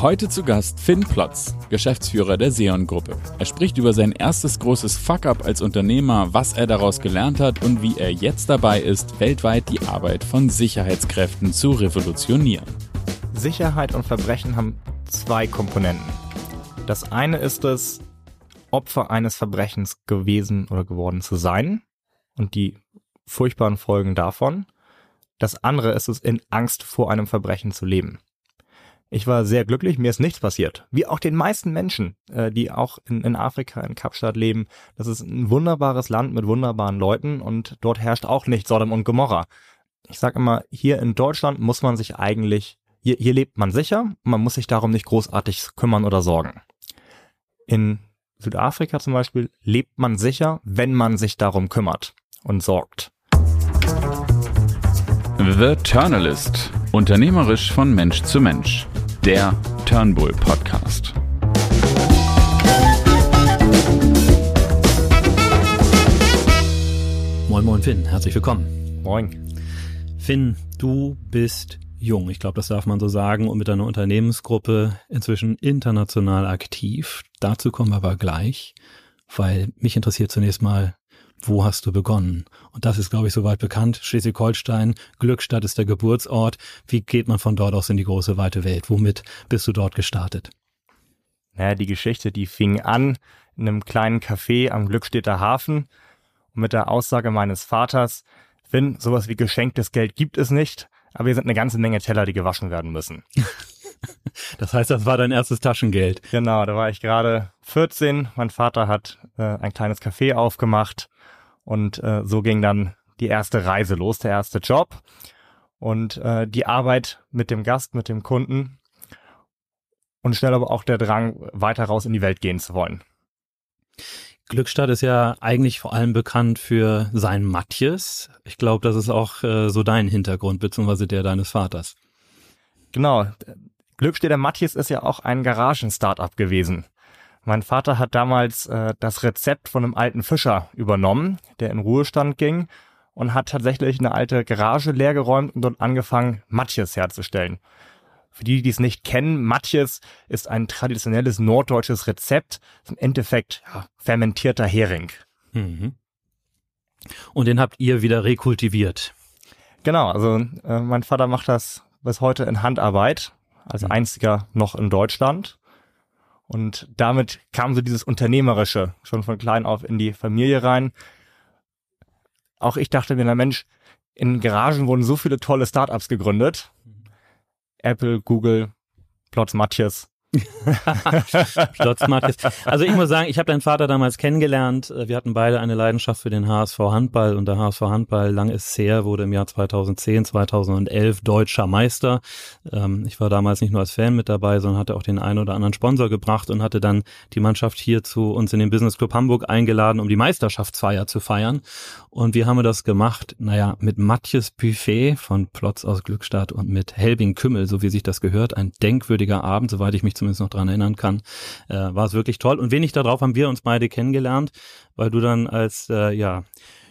Heute zu Gast Finn Plotz, Geschäftsführer der Seon-Gruppe. Er spricht über sein erstes großes Fuck-up als Unternehmer, was er daraus gelernt hat und wie er jetzt dabei ist, weltweit die Arbeit von Sicherheitskräften zu revolutionieren. Sicherheit und Verbrechen haben zwei Komponenten. Das eine ist es, Opfer eines Verbrechens gewesen oder geworden zu sein und die furchtbaren Folgen davon. Das andere ist es, in Angst vor einem Verbrechen zu leben. Ich war sehr glücklich, mir ist nichts passiert. Wie auch den meisten Menschen, äh, die auch in, in Afrika, in Kapstadt leben. Das ist ein wunderbares Land mit wunderbaren Leuten und dort herrscht auch nicht Sodom und Gomorra. Ich sage immer, hier in Deutschland muss man sich eigentlich, hier, hier lebt man sicher man muss sich darum nicht großartig kümmern oder sorgen. In Südafrika zum Beispiel lebt man sicher, wenn man sich darum kümmert und sorgt. The Turnalist. Unternehmerisch von Mensch zu Mensch der Turnbull Podcast. Moin, moin, Finn. Herzlich willkommen. Moin. Finn, du bist jung. Ich glaube, das darf man so sagen. Und mit deiner Unternehmensgruppe inzwischen international aktiv. Dazu kommen wir aber gleich, weil mich interessiert zunächst mal, wo hast du begonnen? Und das ist, glaube ich, soweit bekannt. Schleswig-Holstein, Glückstadt ist der Geburtsort. Wie geht man von dort aus in die große weite Welt? Womit bist du dort gestartet? Naja, die Geschichte, die fing an in einem kleinen Café am Glückstädter Hafen und mit der Aussage meines Vaters, Finn, sowas wie geschenktes Geld gibt es nicht, aber hier sind eine ganze Menge Teller, die gewaschen werden müssen. Das heißt, das war dein erstes Taschengeld. Genau, da war ich gerade 14. Mein Vater hat äh, ein kleines Café aufgemacht und äh, so ging dann die erste Reise los, der erste Job und äh, die Arbeit mit dem Gast, mit dem Kunden und schnell aber auch der Drang, weiter raus in die Welt gehen zu wollen. Glückstadt ist ja eigentlich vor allem bekannt für sein Matjes. Ich glaube, das ist auch äh, so dein Hintergrund, beziehungsweise der deines Vaters. Genau. Glückstädter Matjes ist ja auch ein Garagen-Startup gewesen. Mein Vater hat damals äh, das Rezept von einem alten Fischer übernommen, der in Ruhestand ging und hat tatsächlich eine alte Garage leergeräumt und dort angefangen, Matjes herzustellen. Für die, die es nicht kennen, Matjes ist ein traditionelles norddeutsches Rezept, im Endeffekt ja, fermentierter Hering. Mhm. Und den habt ihr wieder rekultiviert. Genau, also äh, mein Vater macht das bis heute in Handarbeit, als mhm. einziger noch in Deutschland. Und damit kam so dieses Unternehmerische schon von klein auf in die Familie rein. Auch ich dachte mir, na Mensch, in Garagen wurden so viele tolle Startups gegründet. Apple, Google, Plots Matjes. also ich muss sagen, ich habe deinen Vater damals kennengelernt. Wir hatten beide eine Leidenschaft für den HSV Handball und der HSV Handball, lang ist her, wurde im Jahr 2010, 2011 deutscher Meister. Ähm, ich war damals nicht nur als Fan mit dabei, sondern hatte auch den einen oder anderen Sponsor gebracht und hatte dann die Mannschaft hier zu uns in den Business Club Hamburg eingeladen, um die Meisterschaftsfeier zu feiern. Und wie haben wir das gemacht? Naja, mit Matthias Buffet von Plotz aus Glückstadt und mit Helbing Kümmel, so wie sich das gehört. Ein denkwürdiger Abend, soweit ich mich zumindest noch dran erinnern kann, äh, war es wirklich toll. Und wenig darauf haben wir uns beide kennengelernt, weil du dann als, äh, ja,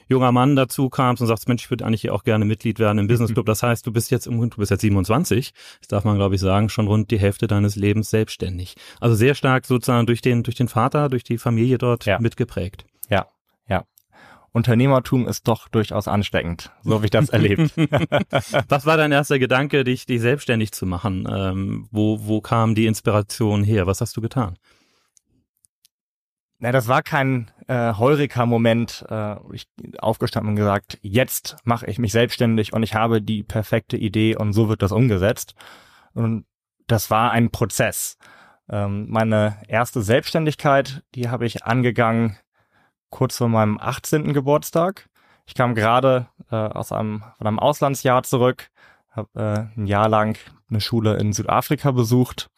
junger Mann dazu kamst und sagst, Mensch, ich würde eigentlich hier auch gerne Mitglied werden im Business Club. Das heißt, du bist jetzt im du bist jetzt 27, das darf man glaube ich sagen, schon rund die Hälfte deines Lebens selbstständig. Also sehr stark sozusagen durch den durch den Vater, durch die Familie dort ja. mitgeprägt. Ja, ja. Unternehmertum ist doch durchaus ansteckend. So habe ich das erlebt. Was war dein erster Gedanke, dich, dich selbstständig zu machen? Ähm, wo, wo kam die Inspiration her? Was hast du getan? Na, das war kein äh, Heureka-Moment. Äh, ich aufgestanden und gesagt, jetzt mache ich mich selbstständig und ich habe die perfekte Idee und so wird das umgesetzt. Und das war ein Prozess. Ähm, meine erste Selbstständigkeit, die habe ich angegangen kurz vor meinem 18. Geburtstag. Ich kam gerade äh, aus einem von einem Auslandsjahr zurück, habe äh, ein Jahr lang eine Schule in Südafrika besucht,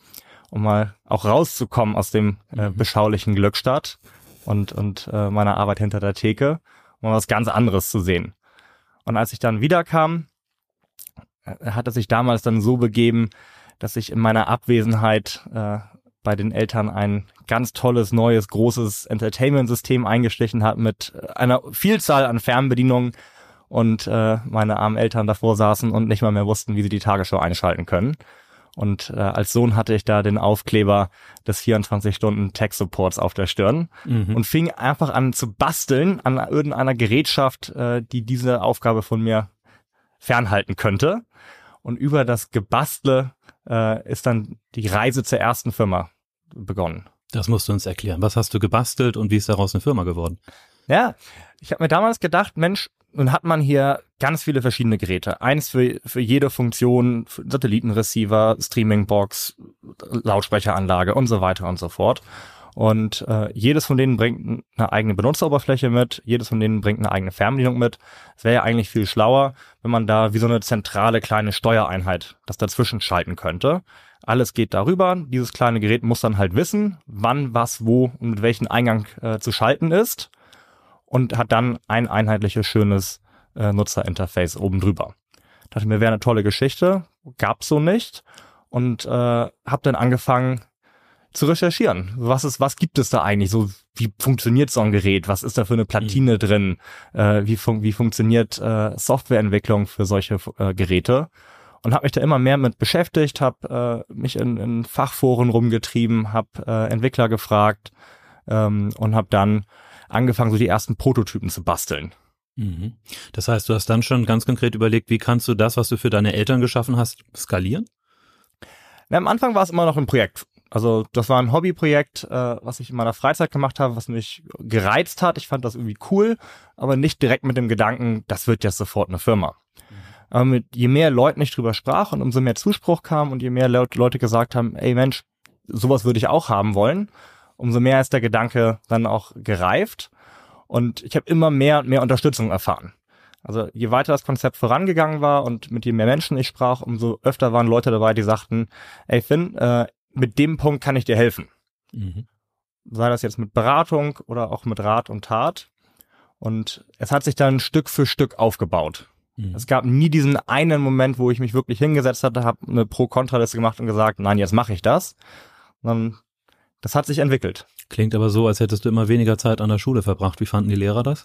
um mal auch rauszukommen aus dem äh, mhm. beschaulichen Glückstadt und und äh, meiner Arbeit hinter der Theke, um was ganz anderes zu sehen. Und als ich dann wiederkam, äh, hat es sich damals dann so begeben, dass ich in meiner Abwesenheit äh, bei den Eltern ein ganz tolles, neues, großes Entertainment-System eingeschlichen hat mit äh, einer Vielzahl an Fernbedienungen und äh, meine armen Eltern davor saßen und nicht mal mehr wussten, wie sie die Tagesschau einschalten können. Und äh, als Sohn hatte ich da den Aufkleber des 24-Stunden-Tech-Supports auf der Stirn mhm. und fing einfach an zu basteln an irgendeiner Gerätschaft, äh, die diese Aufgabe von mir fernhalten könnte. Und über das Gebastle äh, ist dann die Reise zur ersten Firma begonnen. Das musst du uns erklären. Was hast du gebastelt und wie ist daraus eine Firma geworden? Ja, ich habe mir damals gedacht, Mensch, nun hat man hier ganz viele verschiedene Geräte. Eins für, für jede Funktion, für Satellitenreceiver, Streamingbox, Lautsprecheranlage und so weiter und so fort. Und äh, jedes von denen bringt eine eigene Benutzeroberfläche mit, jedes von denen bringt eine eigene Fernbedienung mit. Es wäre ja eigentlich viel schlauer, wenn man da wie so eine zentrale kleine Steuereinheit das dazwischen schalten könnte. Alles geht darüber. Dieses kleine Gerät muss dann halt wissen, wann, was, wo und mit welchem Eingang äh, zu schalten ist und hat dann ein einheitliches, schönes äh, Nutzerinterface oben drüber. Dachte mir, wäre eine tolle Geschichte, gab's so nicht und äh, habe dann angefangen zu recherchieren. Was ist, was gibt es da eigentlich? So, wie funktioniert so ein Gerät? Was ist da für eine Platine mhm. drin? Äh, wie, fun wie funktioniert äh, Softwareentwicklung für solche äh, Geräte? Und habe mich da immer mehr mit beschäftigt, habe äh, mich in, in Fachforen rumgetrieben, habe äh, Entwickler gefragt ähm, und habe dann angefangen, so die ersten Prototypen zu basteln. Mhm. Das heißt, du hast dann schon ganz konkret überlegt, wie kannst du das, was du für deine Eltern geschaffen hast, skalieren? Na, am Anfang war es immer noch ein Projekt. Also das war ein Hobbyprojekt, äh, was ich in meiner Freizeit gemacht habe, was mich gereizt hat. Ich fand das irgendwie cool, aber nicht direkt mit dem Gedanken, das wird jetzt sofort eine Firma. Mhm. Aber mit, je mehr Leuten ich drüber sprach und umso mehr Zuspruch kam und je mehr Leute gesagt haben, ey Mensch, sowas würde ich auch haben wollen, umso mehr ist der Gedanke dann auch gereift. Und ich habe immer mehr und mehr Unterstützung erfahren. Also je weiter das Konzept vorangegangen war und mit je mehr Menschen ich sprach, umso öfter waren Leute dabei, die sagten, ey Finn, äh, mit dem Punkt kann ich dir helfen. Mhm. Sei das jetzt mit Beratung oder auch mit Rat und Tat. Und es hat sich dann Stück für Stück aufgebaut. Mhm. Es gab nie diesen einen Moment, wo ich mich wirklich hingesetzt hatte, habe eine Pro-Kontra-Liste gemacht und gesagt, nein, jetzt mache ich das. Sondern das hat sich entwickelt. Klingt aber so, als hättest du immer weniger Zeit an der Schule verbracht. Wie fanden die Lehrer das?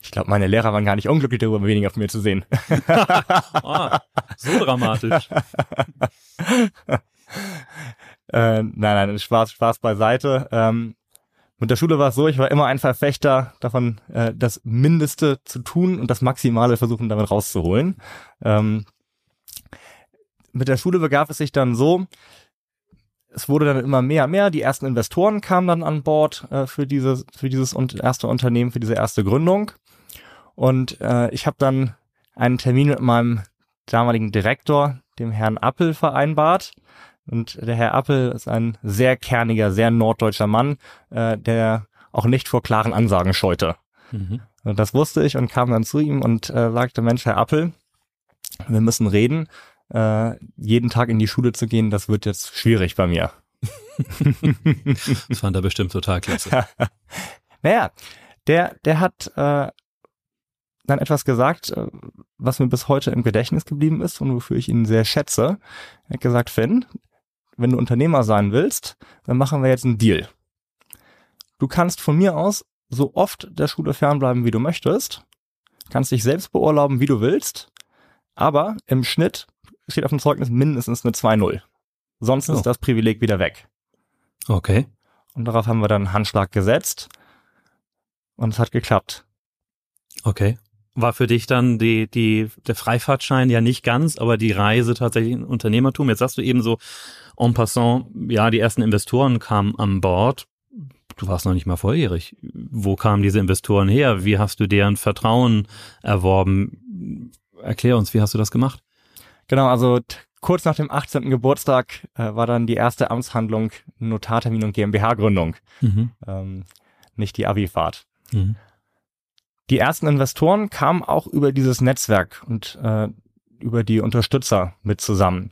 Ich glaube, meine Lehrer waren gar nicht unglücklich darüber, weniger von mir zu sehen. ah, so dramatisch. äh, nein, nein, Spaß, Spaß beiseite. Ähm, mit der Schule war es so, ich war immer ein Verfechter davon, äh, das Mindeste zu tun und das Maximale versuchen, damit rauszuholen. Ähm, mit der Schule begab es sich dann so, es wurde dann immer mehr, mehr. Die ersten Investoren kamen dann an Bord äh, für dieses, für dieses erste Unternehmen, für diese erste Gründung. Und äh, ich habe dann einen Termin mit meinem damaligen Direktor, dem Herrn Appel, vereinbart. Und der Herr Appel ist ein sehr kerniger, sehr norddeutscher Mann, äh, der auch nicht vor klaren Ansagen scheute. Mhm. Das wusste ich und kam dann zu ihm und äh, sagte, Mensch, Herr Appel, wir müssen reden äh, jeden Tag in die Schule zu gehen, das wird jetzt schwierig bei mir. das fand er bestimmt total klasse. naja, der, der hat äh, dann etwas gesagt, äh, was mir bis heute im Gedächtnis geblieben ist und wofür ich ihn sehr schätze. Er hat gesagt, Finn, wenn du Unternehmer sein willst, dann machen wir jetzt einen Deal. Du kannst von mir aus so oft der Schule fernbleiben, wie du möchtest, kannst dich selbst beurlauben, wie du willst, aber im Schnitt steht auf dem Zeugnis mindestens eine 2-0. Sonst oh. ist das Privileg wieder weg. Okay. Und darauf haben wir dann einen Handschlag gesetzt und es hat geklappt. Okay. War für dich dann die, die, der Freifahrtschein ja nicht ganz, aber die Reise tatsächlich in Unternehmertum. Jetzt sagst du eben so en passant, ja, die ersten Investoren kamen an Bord. Du warst noch nicht mal volljährig. Wo kamen diese Investoren her? Wie hast du deren Vertrauen erworben? Erklär uns, wie hast du das gemacht? Genau, also kurz nach dem 18. Geburtstag äh, war dann die erste Amtshandlung Notartermin und GmbH-Gründung, mhm. ähm, nicht die Abi-Fahrt. Mhm. Die ersten Investoren kamen auch über dieses Netzwerk und äh, über die Unterstützer mit zusammen.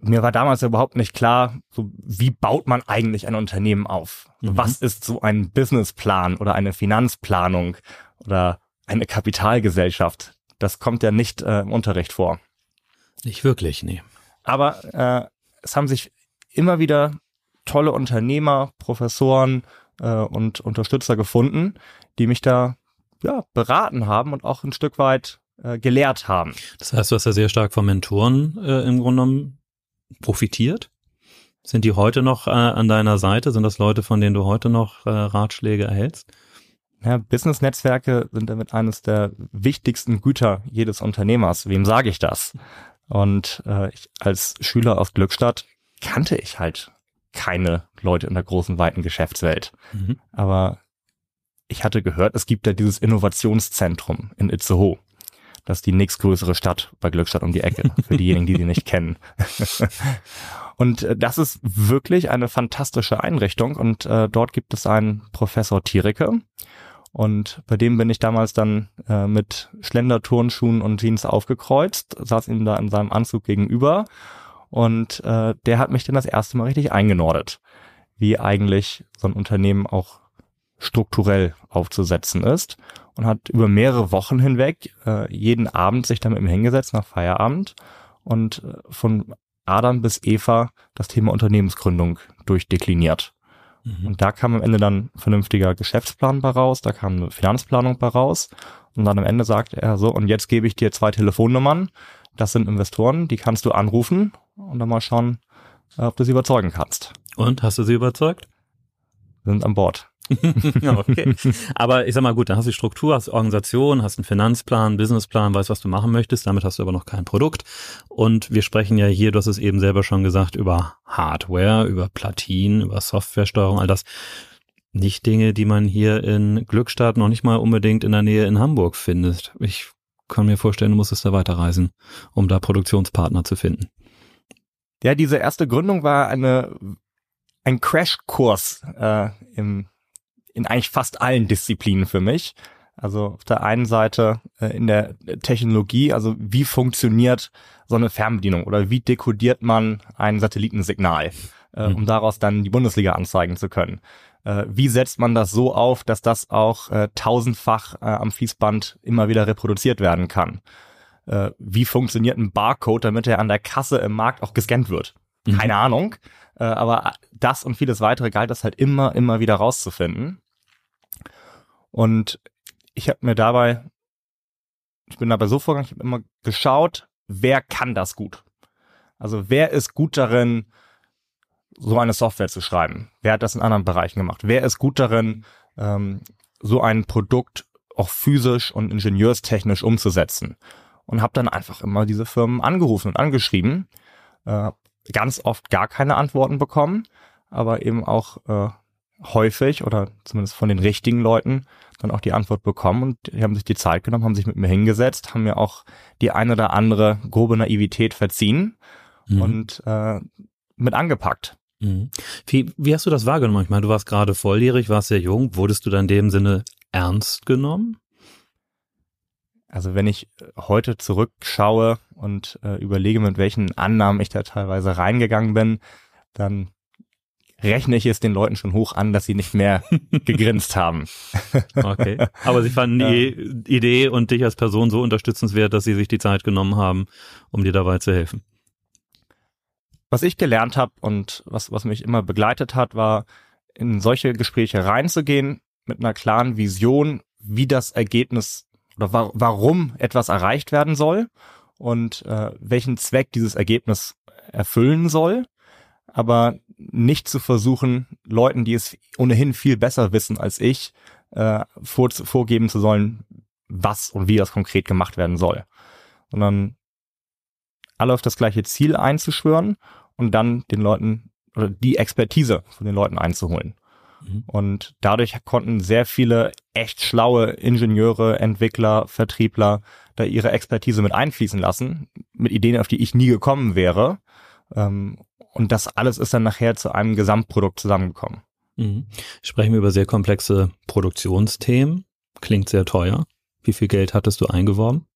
Mir war damals überhaupt nicht klar, so wie baut man eigentlich ein Unternehmen auf? Mhm. Was ist so ein Businessplan oder eine Finanzplanung oder eine Kapitalgesellschaft? Das kommt ja nicht äh, im Unterricht vor. Nicht wirklich, nee. Aber äh, es haben sich immer wieder tolle Unternehmer, Professoren äh, und Unterstützer gefunden, die mich da ja, beraten haben und auch ein Stück weit äh, gelehrt haben. Das heißt, du hast ja sehr stark von Mentoren äh, im Grunde genommen profitiert. Sind die heute noch äh, an deiner Seite? Sind das Leute, von denen du heute noch äh, Ratschläge erhältst? Ja, Business-Netzwerke sind damit eines der wichtigsten Güter jedes Unternehmers. Wem sage ich das? Und äh, ich, als Schüler aus Glückstadt kannte ich halt keine Leute in der großen, weiten Geschäftswelt. Mhm. Aber ich hatte gehört, es gibt ja dieses Innovationszentrum in Itzehoe. Das ist die nächstgrößere Stadt bei Glückstadt um die Ecke, für diejenigen, die sie nicht kennen. und äh, das ist wirklich eine fantastische Einrichtung und äh, dort gibt es einen Professor Tiereke und bei dem bin ich damals dann äh, mit Schlenderturnschuhen und Jeans aufgekreuzt, saß ihm da in seinem Anzug gegenüber und äh, der hat mich dann das erste Mal richtig eingenordet, wie eigentlich so ein Unternehmen auch strukturell aufzusetzen ist und hat über mehrere Wochen hinweg äh, jeden Abend sich damit hingesetzt nach Feierabend und äh, von Adam bis Eva das Thema Unternehmensgründung durchdekliniert. Mhm. Und da kam am Ende dann vernünftiger Geschäftsplan bei raus, da kam eine Finanzplanung bei raus und dann am Ende sagte er so, und jetzt gebe ich dir zwei Telefonnummern, das sind Investoren, die kannst du anrufen und dann mal schauen, ob du sie überzeugen kannst. Und hast du sie überzeugt? sind an Bord. okay. Aber ich sag mal gut, dann hast du die Struktur, hast Organisation, hast einen Finanzplan, Businessplan, weißt, was du machen möchtest, damit hast du aber noch kein Produkt. Und wir sprechen ja hier, du hast es eben selber schon gesagt, über Hardware, über Platinen, über Softwaresteuerung, all das. Nicht Dinge, die man hier in Glückstadt noch nicht mal unbedingt in der Nähe in Hamburg findet. Ich kann mir vorstellen, du musstest da weiterreisen, um da Produktionspartner zu finden. Ja, diese erste Gründung war eine ein Crashkurs äh, im, in eigentlich fast allen Disziplinen für mich. Also auf der einen Seite äh, in der Technologie, also wie funktioniert so eine Fernbedienung oder wie dekodiert man ein Satellitensignal, äh, mhm. um daraus dann die Bundesliga anzeigen zu können. Äh, wie setzt man das so auf, dass das auch äh, tausendfach äh, am Fließband immer wieder reproduziert werden kann? Äh, wie funktioniert ein Barcode, damit er an der Kasse im Markt auch gescannt wird? Mhm. Keine Ahnung. Aber das und vieles weitere galt es halt immer, immer wieder rauszufinden. Und ich habe mir dabei, ich bin dabei so vorgegangen, ich habe immer geschaut, wer kann das gut? Also wer ist gut darin, so eine Software zu schreiben? Wer hat das in anderen Bereichen gemacht? Wer ist gut darin, ähm, so ein Produkt auch physisch und ingenieurstechnisch umzusetzen? Und habe dann einfach immer diese Firmen angerufen und angeschrieben, äh, ganz oft gar keine Antworten bekommen, aber eben auch äh, häufig oder zumindest von den richtigen Leuten dann auch die Antwort bekommen und die haben sich die Zeit genommen, haben sich mit mir hingesetzt, haben mir auch die eine oder andere grobe Naivität verziehen mhm. und äh, mit angepackt. Mhm. Wie, wie hast du das wahrgenommen? Ich meine, du warst gerade volljährig, warst sehr jung. Wurdest du dann in dem Sinne ernst genommen? Also wenn ich heute zurückschaue und äh, überlege, mit welchen Annahmen ich da teilweise reingegangen bin, dann rechne ich es den Leuten schon hoch an, dass sie nicht mehr gegrinst haben. okay. Aber sie fanden die Idee und dich als Person so unterstützenswert, dass sie sich die Zeit genommen haben, um dir dabei zu helfen. Was ich gelernt habe und was, was mich immer begleitet hat, war, in solche Gespräche reinzugehen mit einer klaren Vision, wie das Ergebnis oder wa warum etwas erreicht werden soll und äh, welchen Zweck dieses Ergebnis erfüllen soll, aber nicht zu versuchen, Leuten, die es ohnehin viel besser wissen als ich, äh, vor, vorgeben zu sollen, was und wie das konkret gemacht werden soll, sondern alle auf das gleiche Ziel einzuschwören und dann den Leuten oder die Expertise von den Leuten einzuholen. Mhm. Und dadurch konnten sehr viele echt schlaue Ingenieure, Entwickler, Vertriebler da ihre Expertise mit einfließen lassen, mit Ideen, auf die ich nie gekommen wäre. Ähm, und das alles ist dann nachher zu einem Gesamtprodukt zusammengekommen. Mhm. Sprechen wir über sehr komplexe Produktionsthemen. Klingt sehr teuer. Wie viel Geld hattest du eingeworben?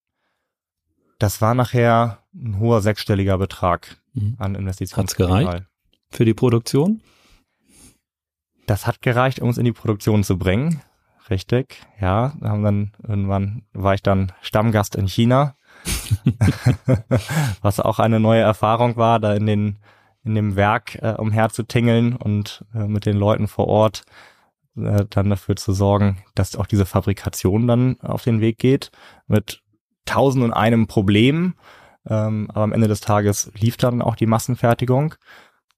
Das war nachher ein hoher sechsstelliger Betrag mhm. an Investitionen. Hat's gereicht für die Produktion? Das hat gereicht, um uns in die Produktion zu bringen. Richtig, ja. Haben dann irgendwann war ich dann Stammgast in China, was auch eine neue Erfahrung war, da in den in dem Werk äh, umherzutingeln und äh, mit den Leuten vor Ort äh, dann dafür zu sorgen, dass auch diese Fabrikation dann auf den Weg geht mit tausend und einem Problem. Ähm, aber am Ende des Tages lief dann auch die Massenfertigung.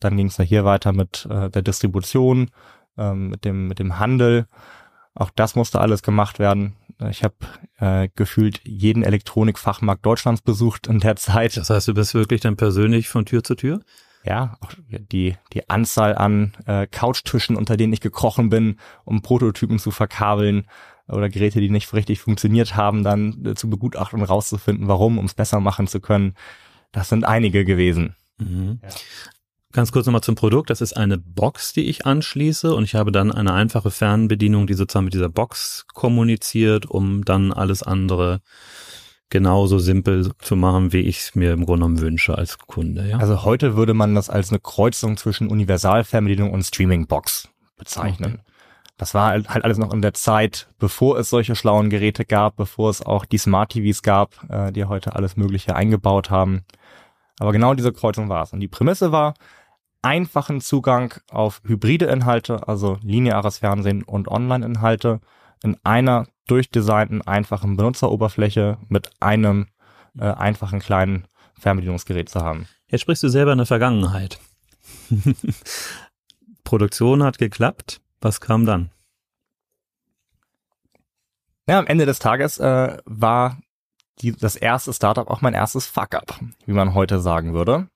Dann ging es ja hier weiter mit äh, der Distribution, ähm, mit dem mit dem Handel. Auch das musste alles gemacht werden. Ich habe äh, gefühlt jeden Elektronikfachmarkt Deutschlands besucht in der Zeit. Das heißt, du bist wirklich dann persönlich von Tür zu Tür? Ja, auch die, die Anzahl an äh, Couchtischen, unter denen ich gekrochen bin, um Prototypen zu verkabeln oder Geräte, die nicht richtig funktioniert haben, dann äh, zu begutachten und rauszufinden, warum, um es besser machen zu können. Das sind einige gewesen. Mhm. Ja. Ganz kurz nochmal zum Produkt. Das ist eine Box, die ich anschließe und ich habe dann eine einfache Fernbedienung, die sozusagen mit dieser Box kommuniziert, um dann alles andere genauso simpel zu machen, wie ich es mir im Grunde genommen wünsche als Kunde. Ja? Also heute würde man das als eine Kreuzung zwischen Universalfernbedienung und Streaming-Box bezeichnen. Okay. Das war halt, halt alles noch in der Zeit, bevor es solche schlauen Geräte gab, bevor es auch die Smart TVs gab, äh, die heute alles Mögliche eingebaut haben. Aber genau diese Kreuzung war es. Und die Prämisse war, einfachen Zugang auf hybride Inhalte, also lineares Fernsehen und Online-Inhalte in einer durchdesignten, einfachen Benutzeroberfläche mit einem äh, einfachen kleinen Fernbedienungsgerät zu haben. Jetzt sprichst du selber in der Vergangenheit. Produktion hat geklappt. Was kam dann? Ja, am Ende des Tages äh, war die, das erste Startup auch mein erstes Fuck-up, wie man heute sagen würde.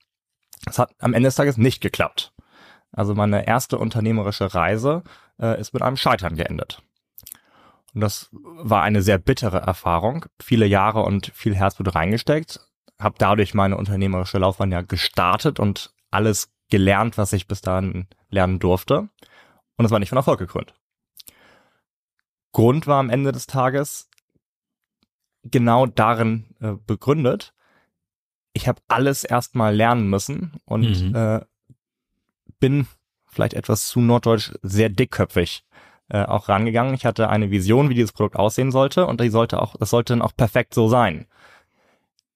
Es hat am Ende des Tages nicht geklappt. Also meine erste unternehmerische Reise äh, ist mit einem Scheitern geendet. Und das war eine sehr bittere Erfahrung. Viele Jahre und viel Herzblut reingesteckt. Habe dadurch meine unternehmerische Laufbahn ja gestartet und alles gelernt, was ich bis dahin lernen durfte. Und es war nicht von Erfolg gekrönt. Grund war am Ende des Tages genau darin äh, begründet, ich habe alles erstmal lernen müssen und mhm. äh, bin vielleicht etwas zu norddeutsch sehr dickköpfig äh, auch rangegangen. Ich hatte eine Vision, wie dieses Produkt aussehen sollte und die sollte auch, das sollte dann auch perfekt so sein.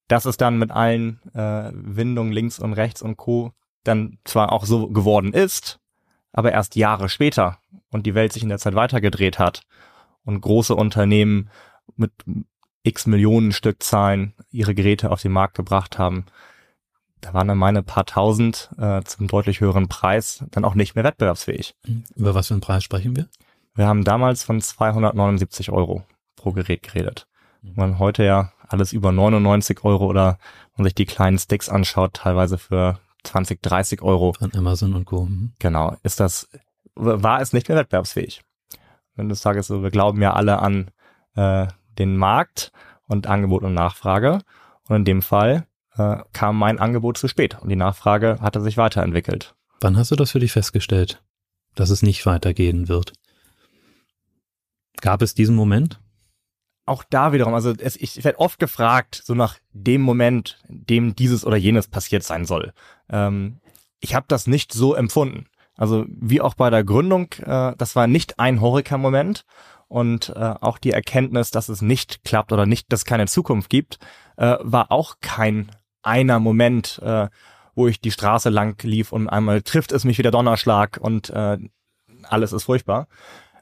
Dass es dann mit allen äh, Windungen links und rechts und Co. dann zwar auch so geworden ist, aber erst Jahre später und die Welt sich in der Zeit weitergedreht hat und große Unternehmen mit x Millionen Stückzahlen ihre Geräte auf den Markt gebracht haben, da waren dann meine paar tausend äh, zum deutlich höheren Preis dann auch nicht mehr wettbewerbsfähig. Über was für einen Preis sprechen wir? Wir haben damals von 279 Euro pro Gerät geredet. Mhm. Man heute ja alles über 99 Euro oder man sich die kleinen Sticks anschaut, teilweise für 20, 30 Euro. Von Amazon und Co. Mhm. Genau. Ist das, war es nicht mehr wettbewerbsfähig. Wenn du sagst, wir glauben ja alle an äh, den Markt und Angebot und Nachfrage. Und in dem Fall äh, kam mein Angebot zu spät und die Nachfrage hatte sich weiterentwickelt. Wann hast du das für dich festgestellt, dass es nicht weitergehen wird? Gab es diesen Moment? Auch da wiederum, also es, ich werde oft gefragt, so nach dem Moment, in dem dieses oder jenes passiert sein soll. Ähm, ich habe das nicht so empfunden. Also wie auch bei der Gründung, äh, das war nicht ein Horeca-Moment und äh, auch die Erkenntnis, dass es nicht klappt oder nicht, dass es keine Zukunft gibt, äh, war auch kein einer Moment, äh, wo ich die Straße lang lief und einmal trifft es mich wie der Donnerschlag und äh, alles ist furchtbar.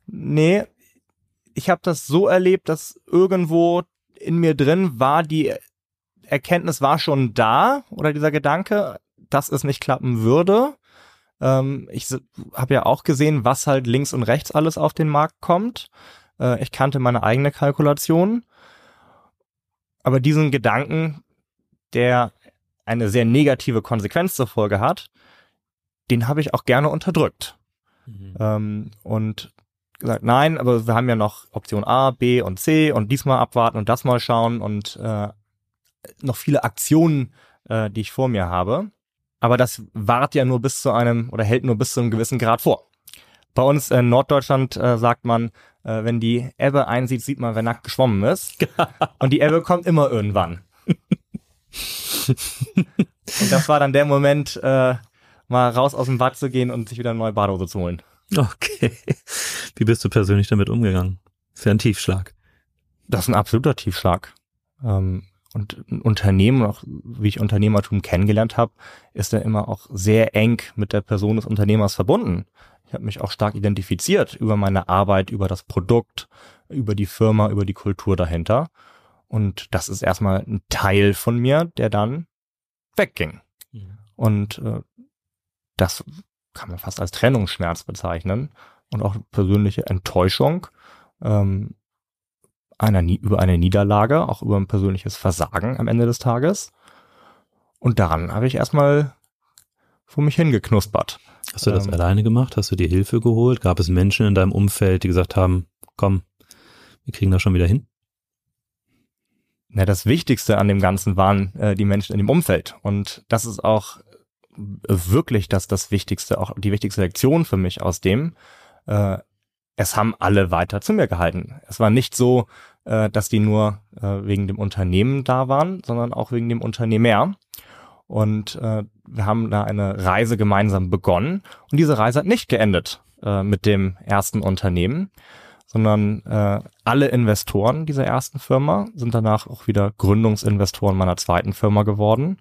Nee, ich habe das so erlebt, dass irgendwo in mir drin war die Erkenntnis war schon da oder dieser Gedanke, dass es nicht klappen würde. Ähm, ich habe ja auch gesehen, was halt links und rechts alles auf den Markt kommt. Äh, ich kannte meine eigene Kalkulation. Aber diesen Gedanken, der eine sehr negative Konsequenz zur Folge hat, den habe ich auch gerne unterdrückt. Mhm. Ähm, und gesagt, nein, aber wir haben ja noch Option A, B und C und diesmal abwarten und das mal schauen und äh, noch viele Aktionen, äh, die ich vor mir habe. Aber das wart ja nur bis zu einem oder hält nur bis zu einem gewissen Grad vor. Bei uns in Norddeutschland äh, sagt man, äh, wenn die Ebbe einsieht, sieht man, wer nackt geschwommen ist. Und die Ebbe kommt immer irgendwann. und das war dann der Moment, äh, mal raus aus dem Bad zu gehen und sich wieder eine neue Badehose zu holen. Okay. Wie bist du persönlich damit umgegangen? ist ja ein Tiefschlag. Das ist ein absoluter Tiefschlag. Ähm, und ein Unternehmen, auch wie ich Unternehmertum kennengelernt habe, ist ja immer auch sehr eng mit der Person des Unternehmers verbunden. Ich habe mich auch stark identifiziert über meine Arbeit, über das Produkt, über die Firma, über die Kultur dahinter. Und das ist erstmal ein Teil von mir, der dann wegging. Mhm. Und äh, das kann man fast als Trennungsschmerz bezeichnen und auch persönliche Enttäuschung ähm, einer, über eine Niederlage, auch über ein persönliches Versagen am Ende des Tages. Und daran habe ich erstmal vor mich hingeknuspert. Hast du das ähm, alleine gemacht? Hast du dir Hilfe geholt? Gab es Menschen in deinem Umfeld, die gesagt haben, komm, wir kriegen das schon wieder hin? Na, das Wichtigste an dem Ganzen waren äh, die Menschen in dem Umfeld. Und das ist auch wirklich das, das Wichtigste, auch die wichtigste Lektion für mich aus dem. Äh, es haben alle weiter zu mir gehalten. Es war nicht so, äh, dass die nur äh, wegen dem Unternehmen da waren, sondern auch wegen dem Unternehmer. Und äh, wir haben da eine Reise gemeinsam begonnen. Und diese Reise hat nicht geendet äh, mit dem ersten Unternehmen, sondern äh, alle Investoren dieser ersten Firma sind danach auch wieder Gründungsinvestoren meiner zweiten Firma geworden.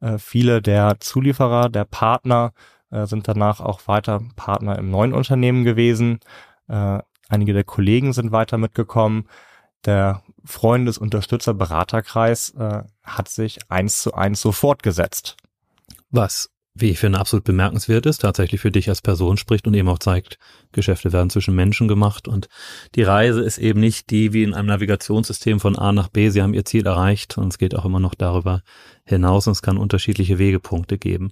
Äh, viele der Zulieferer, der Partner äh, sind danach auch weiter Partner im neuen Unternehmen gewesen. Äh, einige der Kollegen sind weiter mitgekommen. Der Freundes-, Unterstützer-, Beraterkreis äh, hat sich eins zu eins so fortgesetzt. Was wie ich finde, absolut bemerkenswert ist, tatsächlich für dich als Person spricht und eben auch zeigt, Geschäfte werden zwischen Menschen gemacht und die Reise ist eben nicht die wie in einem Navigationssystem von A nach B. Sie haben ihr Ziel erreicht und es geht auch immer noch darüber hinaus und es kann unterschiedliche Wegepunkte geben.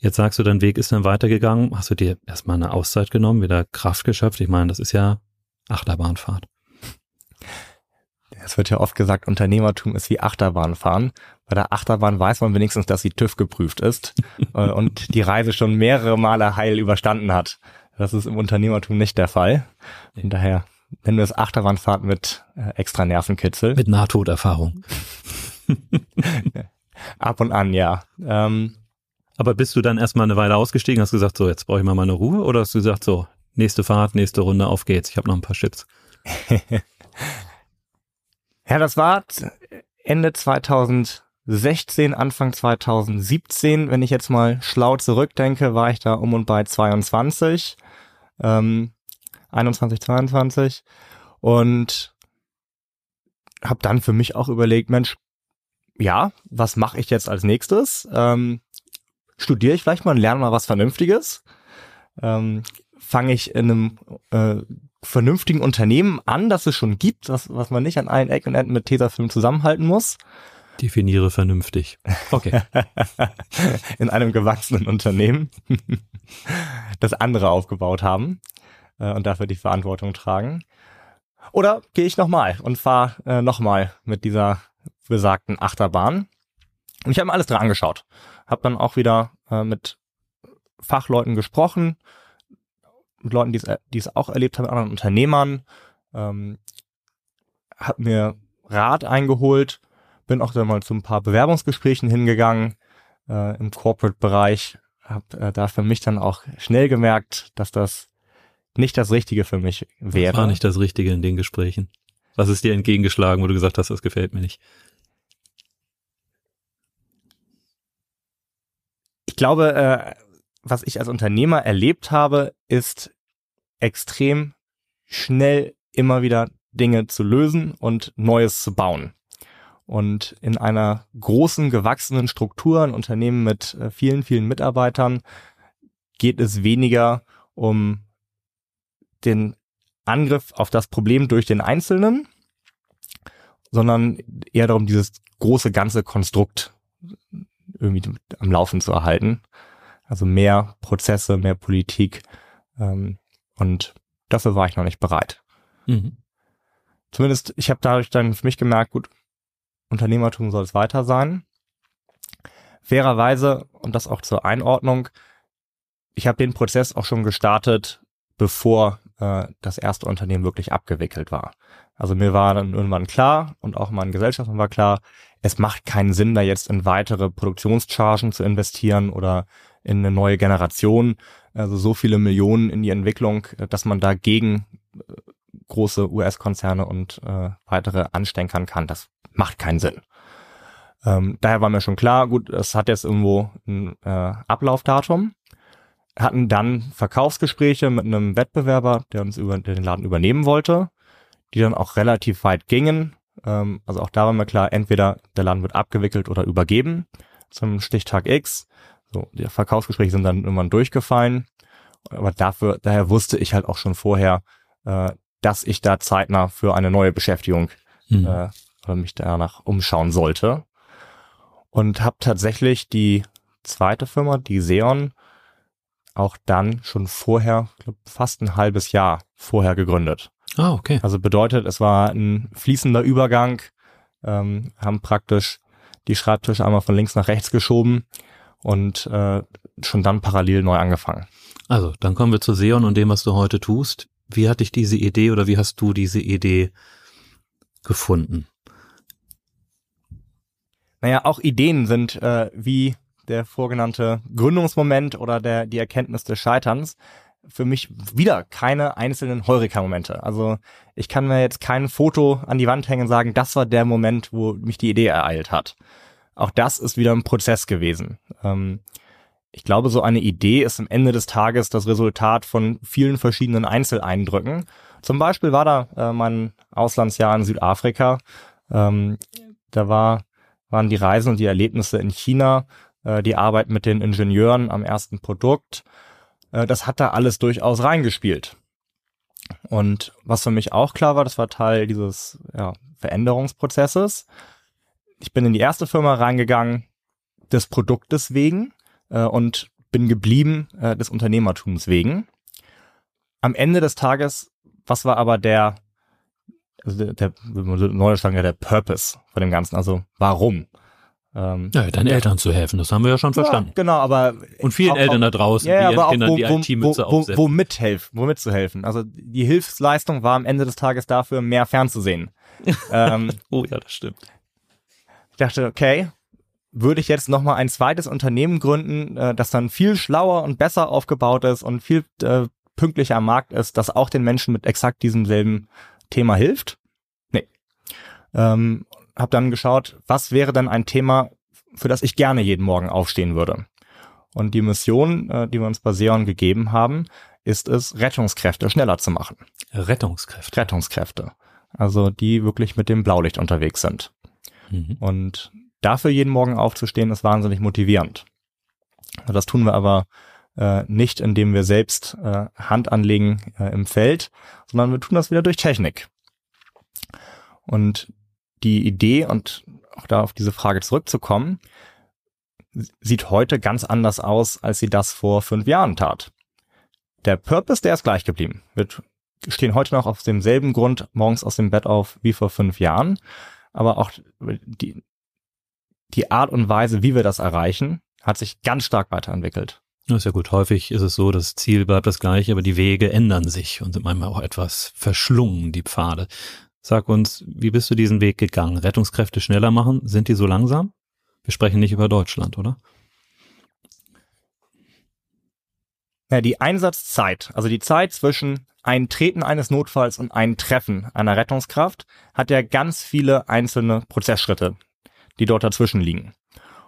Jetzt sagst du, dein Weg ist dann weitergegangen. Hast du dir erstmal eine Auszeit genommen, wieder Kraft geschöpft? Ich meine, das ist ja Achterbahnfahrt. Es wird ja oft gesagt, Unternehmertum ist wie Achterbahnfahren. Bei der Achterbahn weiß man wenigstens, dass sie TÜV geprüft ist äh, und die Reise schon mehrere Male heil überstanden hat. Das ist im Unternehmertum nicht der Fall. Von daher nennen wir es Achterbahnfahrt mit äh, extra Nervenkitzel. Mit Nahtoderfahrung. Ab und an, ja. Ähm, Aber bist du dann erstmal eine Weile ausgestiegen, hast gesagt, so, jetzt brauche ich mal meine Ruhe oder hast du gesagt, so, nächste Fahrt, nächste Runde, auf geht's, ich habe noch ein paar Chips? ja, das war Ende 2000 16, Anfang 2017, wenn ich jetzt mal schlau zurückdenke, war ich da um und bei 22, ähm, 21, 22 und habe dann für mich auch überlegt, Mensch, ja, was mache ich jetzt als nächstes? Ähm, Studiere ich vielleicht mal und lerne mal was Vernünftiges? Ähm, Fange ich in einem äh, vernünftigen Unternehmen an, das es schon gibt, was, was man nicht an allen Ecken und Enden mit Tesafilm zusammenhalten muss? Definiere vernünftig. Okay. In einem gewachsenen Unternehmen, das andere aufgebaut haben äh, und dafür die Verantwortung tragen. Oder gehe ich nochmal und fahre äh, nochmal mit dieser besagten Achterbahn. Und ich habe mir alles dran angeschaut. Habe dann auch wieder äh, mit Fachleuten gesprochen, mit Leuten, die es auch erlebt haben, mit anderen Unternehmern. Ähm, habe mir Rat eingeholt bin auch dann mal zu ein paar Bewerbungsgesprächen hingegangen äh, im Corporate-Bereich. Habe äh, da für mich dann auch schnell gemerkt, dass das nicht das Richtige für mich wäre. Das war nicht das Richtige in den Gesprächen. Was ist dir entgegengeschlagen, wo du gesagt hast, das gefällt mir nicht? Glaube, äh, was ich als Unternehmer erlebt habe, ist extrem schnell immer wieder Dinge zu lösen und Neues zu bauen. Und in einer großen, gewachsenen Struktur, ein Unternehmen mit äh, vielen, vielen Mitarbeitern, geht es weniger um den Angriff auf das Problem durch den Einzelnen, sondern eher darum, dieses große ganze Konstrukt irgendwie am Laufen zu erhalten. Also mehr Prozesse, mehr Politik. Ähm, und dafür war ich noch nicht bereit. Mhm. Zumindest, ich habe dadurch dann für mich gemerkt, gut, Unternehmertum soll es weiter sein. Fairerweise, und das auch zur Einordnung, ich habe den Prozess auch schon gestartet, bevor äh, das erste Unternehmen wirklich abgewickelt war. Also mir war dann irgendwann klar und auch meinen Gesellschaften war klar, es macht keinen Sinn, da jetzt in weitere Produktionschargen zu investieren oder in eine neue Generation, also so viele Millionen in die Entwicklung, dass man dagegen äh, große US-Konzerne und äh, weitere anstenkern kann. Das macht keinen Sinn. Ähm, daher war mir schon klar, gut, es hat jetzt irgendwo ein äh, Ablaufdatum. Hatten dann Verkaufsgespräche mit einem Wettbewerber, der uns über der den Laden übernehmen wollte, die dann auch relativ weit gingen. Ähm, also auch da war mir klar, entweder der Laden wird abgewickelt oder übergeben zum Stichtag X. So, die Verkaufsgespräche sind dann irgendwann durchgefallen. Aber dafür, daher wusste ich halt auch schon vorher, äh, dass ich da zeitnah für eine neue Beschäftigung mhm. äh, oder mich danach umschauen sollte. Und habe tatsächlich die zweite Firma, die Seon, auch dann schon vorher, glaub, fast ein halbes Jahr vorher gegründet. Ah, okay. Also bedeutet, es war ein fließender Übergang, ähm, haben praktisch die Schreibtische einmal von links nach rechts geschoben und äh, schon dann parallel neu angefangen. Also, dann kommen wir zu Seon und dem, was du heute tust. Wie hat dich diese Idee oder wie hast du diese Idee gefunden? Naja, auch Ideen sind äh, wie der vorgenannte Gründungsmoment oder der die Erkenntnis des Scheiterns für mich wieder keine einzelnen Heureka-Momente. Also ich kann mir jetzt kein Foto an die Wand hängen und sagen, das war der Moment, wo mich die Idee ereilt hat. Auch das ist wieder ein Prozess gewesen. Ähm, ich glaube, so eine Idee ist am Ende des Tages das Resultat von vielen verschiedenen Einzeleindrücken. Zum Beispiel war da äh, mein Auslandsjahr in Südafrika. Ähm, da war, waren die Reisen und die Erlebnisse in China, äh, die Arbeit mit den Ingenieuren am ersten Produkt. Äh, das hat da alles durchaus reingespielt. Und was für mich auch klar war, das war Teil dieses ja, Veränderungsprozesses. Ich bin in die erste Firma reingegangen des Produktes wegen äh, und bin geblieben äh, des Unternehmertums wegen. Am Ende des Tages, was war aber der, also der, der ja der Purpose von dem Ganzen, also warum? Ähm, ja, deinen Eltern zu helfen, das haben wir ja schon verstanden. Ja, genau, aber und vielen auch, Eltern da draußen, ja, die ihren Kindern wo, die IT-Mütze wo, wo, wo mithelfen, womit zu helfen. Also die Hilfsleistung war am Ende des Tages dafür, mehr fernzusehen. ähm, oh ja, das stimmt. Ich dachte, okay, würde ich jetzt nochmal ein zweites Unternehmen gründen, äh, das dann viel schlauer und besser aufgebaut ist und viel äh, pünktlicher am Markt ist, das auch den Menschen mit exakt diesem selben Thema hilft? Nee. Ähm, hab dann geschaut, was wäre denn ein Thema, für das ich gerne jeden Morgen aufstehen würde. Und die Mission, äh, die wir uns bei Seon gegeben haben, ist es, Rettungskräfte schneller zu machen. Rettungskräfte. Rettungskräfte. Also die wirklich mit dem Blaulicht unterwegs sind. Mhm. Und dafür jeden Morgen aufzustehen, ist wahnsinnig motivierend. Das tun wir aber äh, nicht, indem wir selbst äh, Hand anlegen äh, im Feld, sondern wir tun das wieder durch Technik. Und die Idee und auch da auf diese Frage zurückzukommen, sieht heute ganz anders aus, als sie das vor fünf Jahren tat. Der Purpose, der ist gleich geblieben. Wir stehen heute noch auf demselben Grund morgens aus dem Bett auf wie vor fünf Jahren. Aber auch die, die Art und Weise, wie wir das erreichen, hat sich ganz stark weiterentwickelt. Das ist ja gut. Häufig ist es so, das Ziel bleibt das gleiche, aber die Wege ändern sich und sind manchmal auch etwas verschlungen, die Pfade. Sag uns, wie bist du diesen Weg gegangen? Rettungskräfte schneller machen, sind die so langsam? Wir sprechen nicht über Deutschland, oder? Ja, die Einsatzzeit, also die Zeit zwischen Eintreten eines Notfalls und Eintreffen einer Rettungskraft, hat ja ganz viele einzelne Prozessschritte, die dort dazwischen liegen.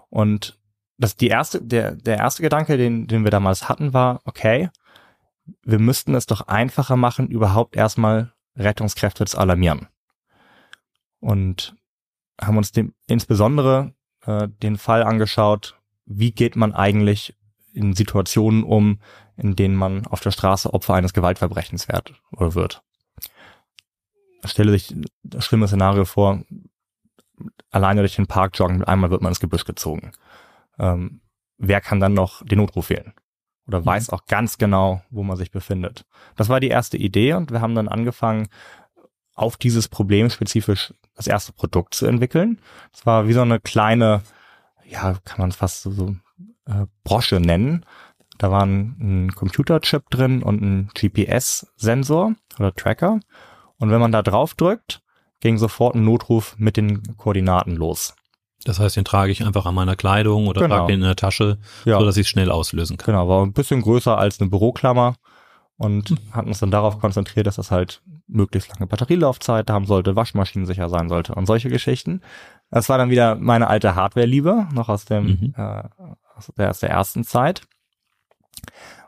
Und das die erste, der, der erste Gedanke, den, den wir damals hatten, war, okay, wir müssten es doch einfacher machen, überhaupt erstmal Rettungskräfte zu alarmieren. Und haben uns dem, insbesondere äh, den Fall angeschaut, wie geht man eigentlich in Situationen um, in denen man auf der Straße Opfer eines Gewaltverbrechens wird oder wird. Stelle sich das schlimme Szenario vor, alleine durch den Park joggen, einmal wird man ins Gebüsch gezogen. Ähm, wer kann dann noch den Notruf wählen? Oder mhm. weiß auch ganz genau, wo man sich befindet. Das war die erste Idee und wir haben dann angefangen, auf dieses Problem spezifisch das erste Produkt zu entwickeln. Es war wie so eine kleine, ja, kann man es fast so, so äh, Brosche nennen. Da war ein, ein Computerchip drin und ein GPS-Sensor oder Tracker. Und wenn man da drauf drückt, ging sofort ein Notruf mit den Koordinaten los. Das heißt, den trage ich einfach an meiner Kleidung oder genau. trage den in der Tasche, ja. so dass ich es schnell auslösen kann. Genau, war ein bisschen größer als eine Büroklammer und hatten uns dann darauf konzentriert, dass das halt möglichst lange Batterielaufzeit haben sollte, Waschmaschinen sicher sein sollte und solche Geschichten. Das war dann wieder meine alte Hardware-Liebe, noch aus dem mhm. äh, aus, der, aus der ersten Zeit.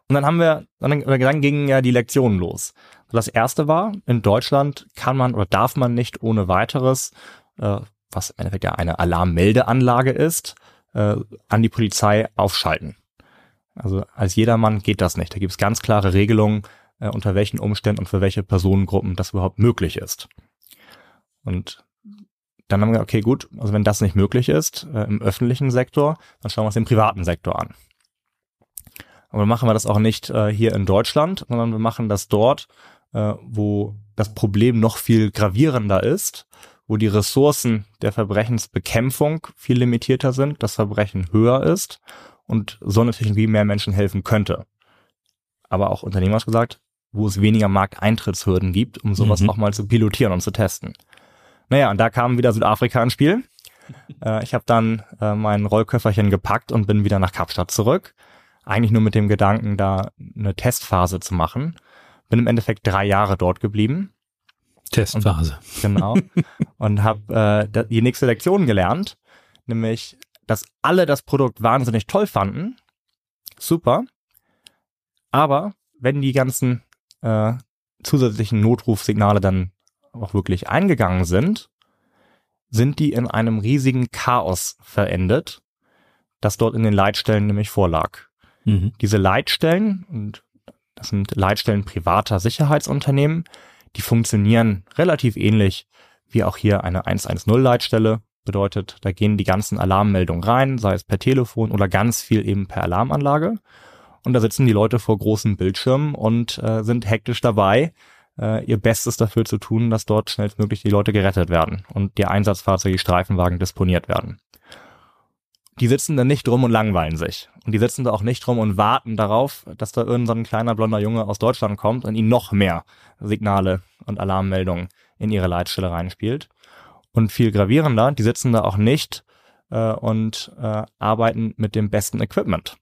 Und dann haben wir, dann, dann gingen ja die Lektionen los. Das erste war, in Deutschland kann man oder darf man nicht ohne weiteres, äh, was im Endeffekt ja eine Alarmmeldeanlage ist, äh, an die Polizei aufschalten. Also als jedermann geht das nicht. Da gibt es ganz klare Regelungen, äh, unter welchen Umständen und für welche Personengruppen das überhaupt möglich ist. Und dann haben wir gesagt, okay, gut, also wenn das nicht möglich ist äh, im öffentlichen Sektor, dann schauen wir uns den privaten Sektor an. Aber machen wir das auch nicht äh, hier in Deutschland, sondern wir machen das dort, äh, wo das Problem noch viel gravierender ist, wo die Ressourcen der Verbrechensbekämpfung viel limitierter sind, das Verbrechen höher ist und so eine Technologie mehr Menschen helfen könnte. Aber auch Unternehmer hat gesagt, wo es weniger Markteintrittshürden gibt, um sowas mhm. auch mal zu pilotieren und zu testen. Naja, und da kam wieder Südafrika ins Spiel. Äh, ich habe dann äh, mein Rollköfferchen gepackt und bin wieder nach Kapstadt zurück. Eigentlich nur mit dem Gedanken, da eine Testphase zu machen. Bin im Endeffekt drei Jahre dort geblieben. Testphase. Und, genau. und habe äh, die nächste Lektion gelernt, nämlich, dass alle das Produkt wahnsinnig toll fanden. Super. Aber wenn die ganzen äh, zusätzlichen Notrufsignale dann auch wirklich eingegangen sind, sind die in einem riesigen Chaos verendet, das dort in den Leitstellen nämlich vorlag. Mhm. Diese Leitstellen, und das sind Leitstellen privater Sicherheitsunternehmen, die funktionieren relativ ähnlich wie auch hier eine 110-Leitstelle. Bedeutet, da gehen die ganzen Alarmmeldungen rein, sei es per Telefon oder ganz viel eben per Alarmanlage. Und da sitzen die Leute vor großen Bildschirmen und äh, sind hektisch dabei, äh, ihr Bestes dafür zu tun, dass dort schnellstmöglich die Leute gerettet werden und die Einsatzfahrzeuge, die Streifenwagen disponiert werden. Die sitzen da nicht drum und langweilen sich. Und die sitzen da auch nicht drum und warten darauf, dass da irgendein kleiner blonder Junge aus Deutschland kommt und ihnen noch mehr Signale und Alarmmeldungen in ihre Leitstelle reinspielt. Und viel gravierender, die sitzen da auch nicht äh, und äh, arbeiten mit dem besten Equipment.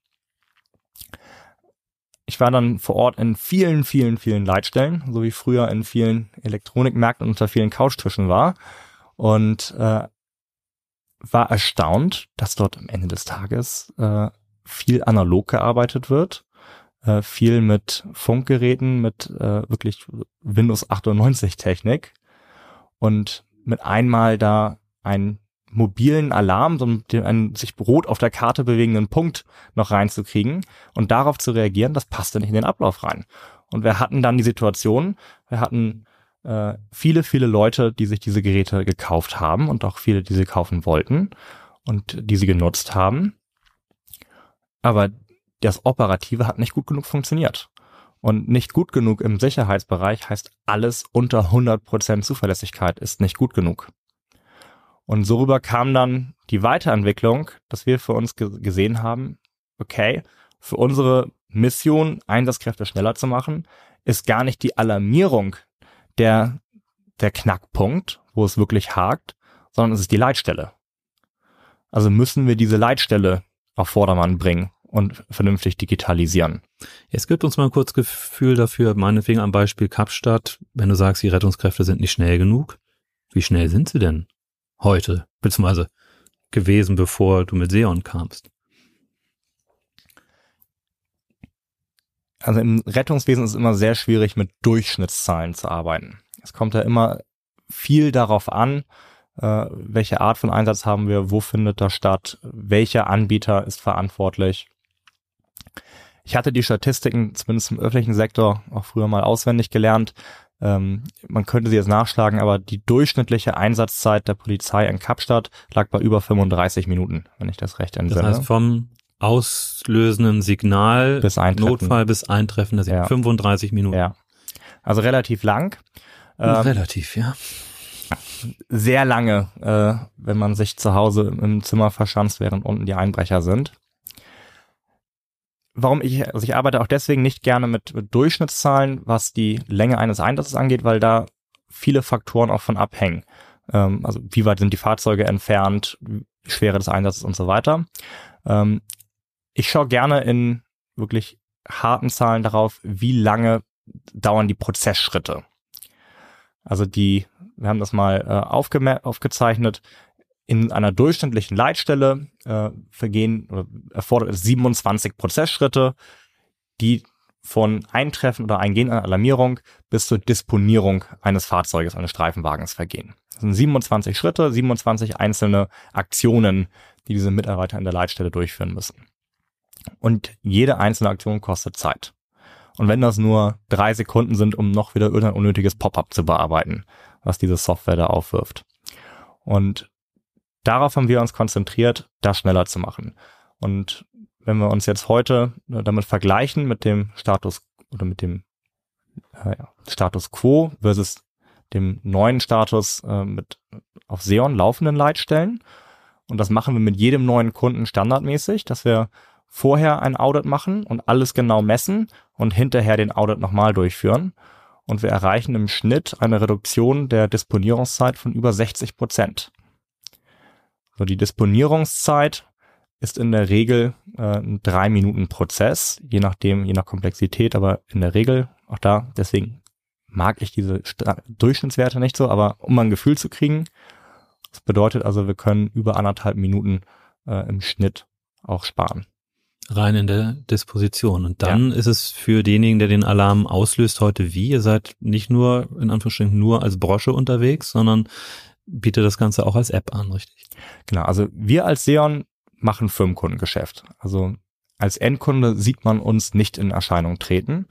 Ich war dann vor Ort in vielen, vielen, vielen Leitstellen, so wie früher in vielen Elektronikmärkten unter vielen Couchtischen war. Und äh, war erstaunt, dass dort am Ende des Tages äh, viel analog gearbeitet wird, äh, viel mit Funkgeräten, mit äh, wirklich Windows 98 Technik und mit einmal da ein mobilen Alarm, so einen sich rot auf der Karte bewegenden Punkt noch reinzukriegen und darauf zu reagieren, das passte nicht in den Ablauf rein. Und wir hatten dann die Situation, wir hatten äh, viele, viele Leute, die sich diese Geräte gekauft haben und auch viele, die sie kaufen wollten und die sie genutzt haben. Aber das Operative hat nicht gut genug funktioniert. Und nicht gut genug im Sicherheitsbereich heißt alles unter 100% Zuverlässigkeit ist nicht gut genug. Und so rüber kam dann die Weiterentwicklung, dass wir für uns gesehen haben, okay, für unsere Mission, Einsatzkräfte schneller zu machen, ist gar nicht die Alarmierung der, der Knackpunkt, wo es wirklich hakt, sondern es ist die Leitstelle. Also müssen wir diese Leitstelle auf Vordermann bringen und vernünftig digitalisieren. Jetzt gibt uns mal ein kurz Gefühl dafür, meinetwegen am Beispiel Kapstadt, wenn du sagst, die Rettungskräfte sind nicht schnell genug. Wie schnell sind sie denn? heute, beziehungsweise gewesen, bevor du mit Seon kamst? Also im Rettungswesen ist es immer sehr schwierig, mit Durchschnittszahlen zu arbeiten. Es kommt ja immer viel darauf an, äh, welche Art von Einsatz haben wir, wo findet das statt, welcher Anbieter ist verantwortlich. Ich hatte die Statistiken zumindest im öffentlichen Sektor auch früher mal auswendig gelernt. Ähm, man könnte sie jetzt nachschlagen, aber die durchschnittliche Einsatzzeit der Polizei in Kapstadt lag bei über 35 Minuten, wenn ich das recht entsinne. Das heißt vom auslösenden Signal, bis Notfall bis Eintreffen der ja. 35 Minuten. Ja. Also relativ lang. Ähm, relativ, ja. Sehr lange, äh, wenn man sich zu Hause im Zimmer verschanzt, während unten die Einbrecher sind warum ich, also ich arbeite auch deswegen nicht gerne mit, mit Durchschnittszahlen, was die Länge eines Einsatzes angeht, weil da viele Faktoren auch von abhängen. Ähm, also wie weit sind die Fahrzeuge entfernt, Schwere des Einsatzes und so weiter. Ähm, ich schaue gerne in wirklich harten Zahlen darauf, wie lange dauern die Prozessschritte. Also die, wir haben das mal äh, aufgezeichnet, in einer durchschnittlichen Leitstelle äh, vergehen oder erfordert es 27 Prozessschritte, die von Eintreffen oder Eingehen einer Alarmierung bis zur Disponierung eines Fahrzeuges, eines Streifenwagens vergehen. Das sind 27 Schritte, 27 einzelne Aktionen, die diese Mitarbeiter in der Leitstelle durchführen müssen. Und jede einzelne Aktion kostet Zeit. Und wenn das nur drei Sekunden sind, um noch wieder irgendein unnötiges Pop-up zu bearbeiten, was diese Software da aufwirft. Und darauf haben wir uns konzentriert, das schneller zu machen. Und wenn wir uns jetzt heute äh, damit vergleichen mit dem Status oder mit dem äh, Status quo versus dem neuen Status äh, mit auf Xeon laufenden Leitstellen. Und das machen wir mit jedem neuen Kunden standardmäßig, dass wir vorher ein Audit machen und alles genau messen und hinterher den Audit nochmal durchführen. Und wir erreichen im Schnitt eine Reduktion der Disponierungszeit von über 60 Prozent. So, die Disponierungszeit ist in der Regel äh, ein drei Minuten Prozess, je nachdem, je nach Komplexität, aber in der Regel auch da, deswegen mag ich diese Stra Durchschnittswerte nicht so, aber um ein Gefühl zu kriegen, das bedeutet also, wir können über anderthalb Minuten äh, im Schnitt auch sparen. Rein in der Disposition. Und dann ja. ist es für denjenigen, der den Alarm auslöst, heute wie? Ihr seid nicht nur, in Anführungsstrichen, nur als Brosche unterwegs, sondern bietet das Ganze auch als App an, richtig? Genau, also wir als Seon machen Firmenkundengeschäft. Also als Endkunde sieht man uns nicht in Erscheinung treten,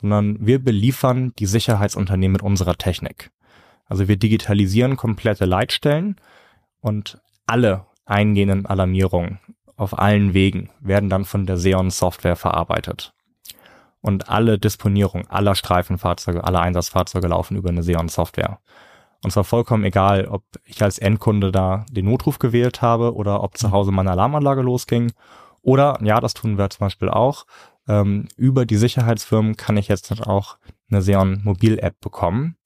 sondern wir beliefern die Sicherheitsunternehmen mit unserer Technik. Also wir digitalisieren komplette Leitstellen und alle eingehenden Alarmierungen auf allen Wegen werden dann von der Xeon Software verarbeitet. Und alle Disponierung aller Streifenfahrzeuge, aller Einsatzfahrzeuge laufen über eine Xeon Software. Und zwar vollkommen egal, ob ich als Endkunde da den Notruf gewählt habe oder ob zu Hause meine Alarmanlage losging. Oder, ja, das tun wir zum Beispiel auch, ähm, über die Sicherheitsfirmen kann ich jetzt auch eine Xeon Mobil-App bekommen.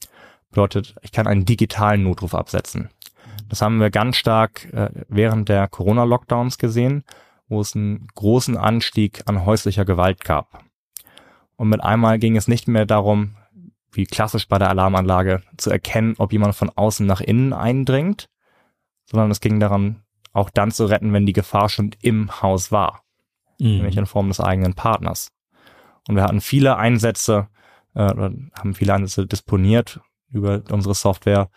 Bedeutet, ich kann einen digitalen Notruf absetzen. Das haben wir ganz stark äh, während der Corona-Lockdowns gesehen, wo es einen großen Anstieg an häuslicher Gewalt gab. Und mit einmal ging es nicht mehr darum, wie klassisch bei der Alarmanlage, zu erkennen, ob jemand von außen nach innen eindringt, sondern es ging daran, auch dann zu retten, wenn die Gefahr schon im Haus war, mhm. nämlich in Form des eigenen Partners. Und wir hatten viele Einsätze, äh, haben viele Einsätze disponiert über unsere Software,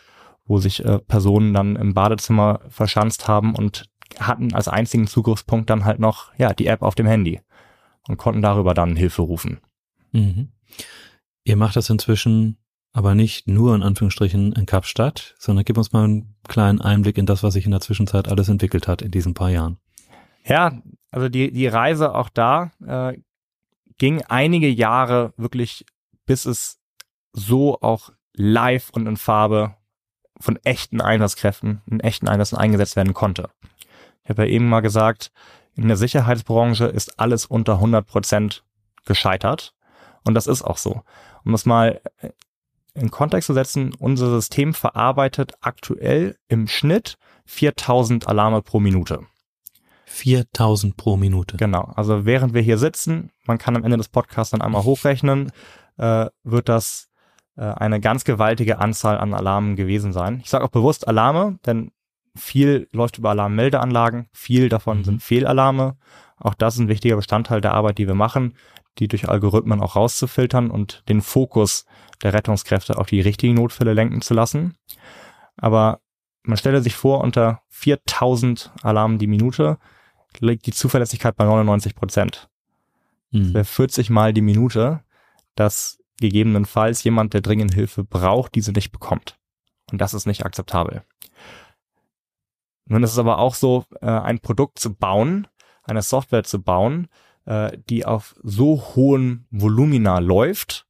wo sich äh, Personen dann im Badezimmer verschanzt haben und hatten als einzigen Zugriffspunkt dann halt noch ja die App auf dem Handy und konnten darüber dann Hilfe rufen. Mhm. Ihr macht das inzwischen aber nicht nur in Anführungsstrichen in Kapstadt, sondern gib uns mal einen kleinen Einblick in das, was sich in der Zwischenzeit alles entwickelt hat in diesen paar Jahren. Ja, also die, die Reise auch da äh, ging einige Jahre wirklich, bis es so auch live und in Farbe von echten Einsatzkräften, in echten Einsätzen eingesetzt werden konnte. Ich habe ja eben mal gesagt, in der Sicherheitsbranche ist alles unter 100 Prozent gescheitert. Und das ist auch so. Um das mal äh, in Kontext zu setzen, unser System verarbeitet aktuell im Schnitt 4000 Alarme pro Minute. 4000 pro Minute. Genau. Also während wir hier sitzen, man kann am Ende des Podcasts dann einmal hochrechnen, äh, wird das eine ganz gewaltige Anzahl an Alarmen gewesen sein. Ich sage auch bewusst Alarme, denn viel läuft über Alarmmeldeanlagen, viel davon mhm. sind Fehlalarme. Auch das ist ein wichtiger Bestandteil der Arbeit, die wir machen die durch Algorithmen auch rauszufiltern und den Fokus der Rettungskräfte auf die richtigen Notfälle lenken zu lassen. Aber man stelle sich vor, unter 4000 Alarmen die Minute liegt die Zuverlässigkeit bei 99 Prozent. Mhm. Das wäre 40 Mal die Minute, dass gegebenenfalls jemand, der dringend Hilfe braucht, diese nicht bekommt. Und das ist nicht akzeptabel. Nun ist es aber auch so, äh, ein Produkt zu bauen, eine Software zu bauen, äh, die auf so hohen Volumina läuft